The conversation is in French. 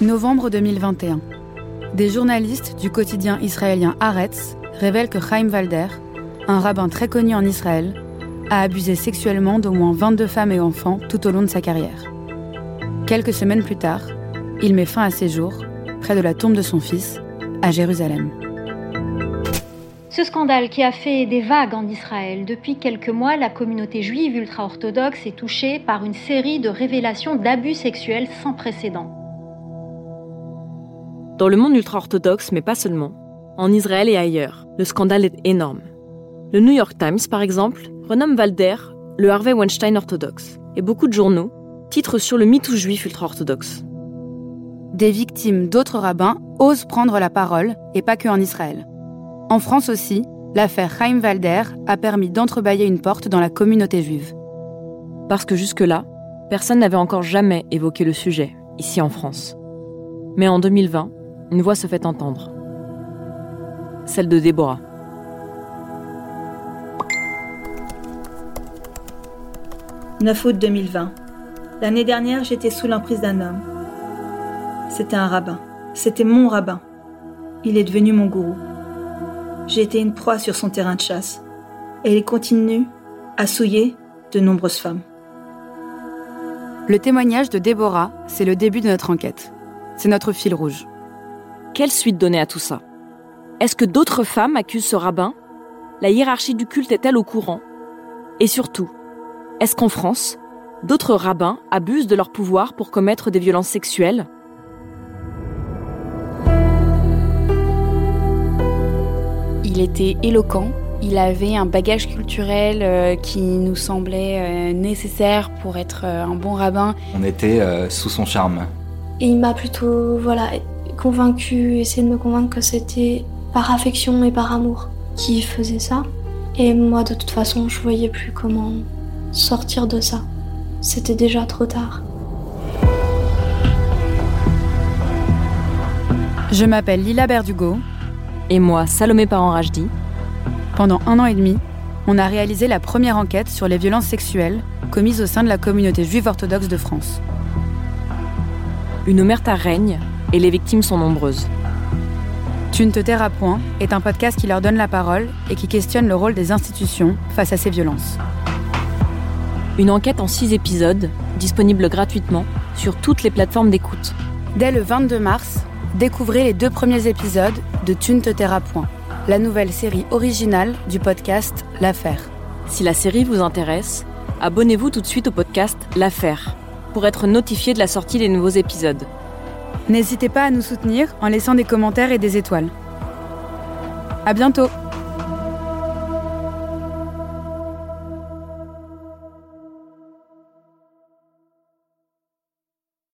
Novembre 2021. Des journalistes du quotidien israélien Haaretz révèlent que Chaim Valder, un rabbin très connu en Israël, a abusé sexuellement d'au moins 22 femmes et enfants tout au long de sa carrière. Quelques semaines plus tard, il met fin à ses jours, près de la tombe de son fils, à Jérusalem. Ce scandale qui a fait des vagues en Israël. Depuis quelques mois, la communauté juive ultra-orthodoxe est touchée par une série de révélations d'abus sexuels sans précédent. Dans le monde ultra-orthodoxe, mais pas seulement, en Israël et ailleurs, le scandale est énorme. Le New York Times, par exemple, renomme Valder le Harvey Weinstein orthodoxe, et beaucoup de journaux titrent sur le mythe juif ultra-orthodoxe. Des victimes d'autres rabbins osent prendre la parole, et pas que en Israël. En France aussi, l'affaire Chaim Valder a permis d'entrebâiller une porte dans la communauté juive. Parce que jusque-là, personne n'avait encore jamais évoqué le sujet, ici en France. Mais en 2020, une voix se fait entendre. Celle de Déborah. « 9 août 2020. L'année dernière, j'étais sous l'emprise d'un homme. C'était un rabbin. C'était mon rabbin. Il est devenu mon gourou. J'ai été une proie sur son terrain de chasse. Et il continue à souiller de nombreuses femmes. Le témoignage de Déborah, c'est le début de notre enquête. C'est notre fil rouge. Quelle suite donner à tout ça? Est-ce que d'autres femmes accusent ce rabbin? La hiérarchie du culte est-elle au courant? Et surtout, est-ce qu'en France, d'autres rabbins abusent de leur pouvoir pour commettre des violences sexuelles? Il était éloquent. Il avait un bagage culturel euh, qui nous semblait euh, nécessaire pour être euh, un bon rabbin. On était sous son charme. Et il m'a plutôt voilà, convaincu, essayé de me convaincre que c'était par affection et par amour qu'il faisait ça. Et moi, de toute façon, je voyais plus comment sortir de ça. C'était déjà trop tard. Je m'appelle Lila Berdugo. Et moi, Salomé Parent-Rajdi. Pendant un an et demi, on a réalisé la première enquête sur les violences sexuelles commises au sein de la communauté juive orthodoxe de France. Une omerta règne et les victimes sont nombreuses. Tu ne te tairas point est un podcast qui leur donne la parole et qui questionne le rôle des institutions face à ces violences. Une enquête en six épisodes, disponible gratuitement sur toutes les plateformes d'écoute. Dès le 22 mars, découvrez les deux premiers épisodes de Tu ne te tairas point, la nouvelle série originale du podcast L'Affaire. Si la série vous intéresse, abonnez-vous tout de suite au podcast L'Affaire pour être notifié de la sortie des nouveaux épisodes. N'hésitez pas à nous soutenir en laissant des commentaires et des étoiles. À bientôt!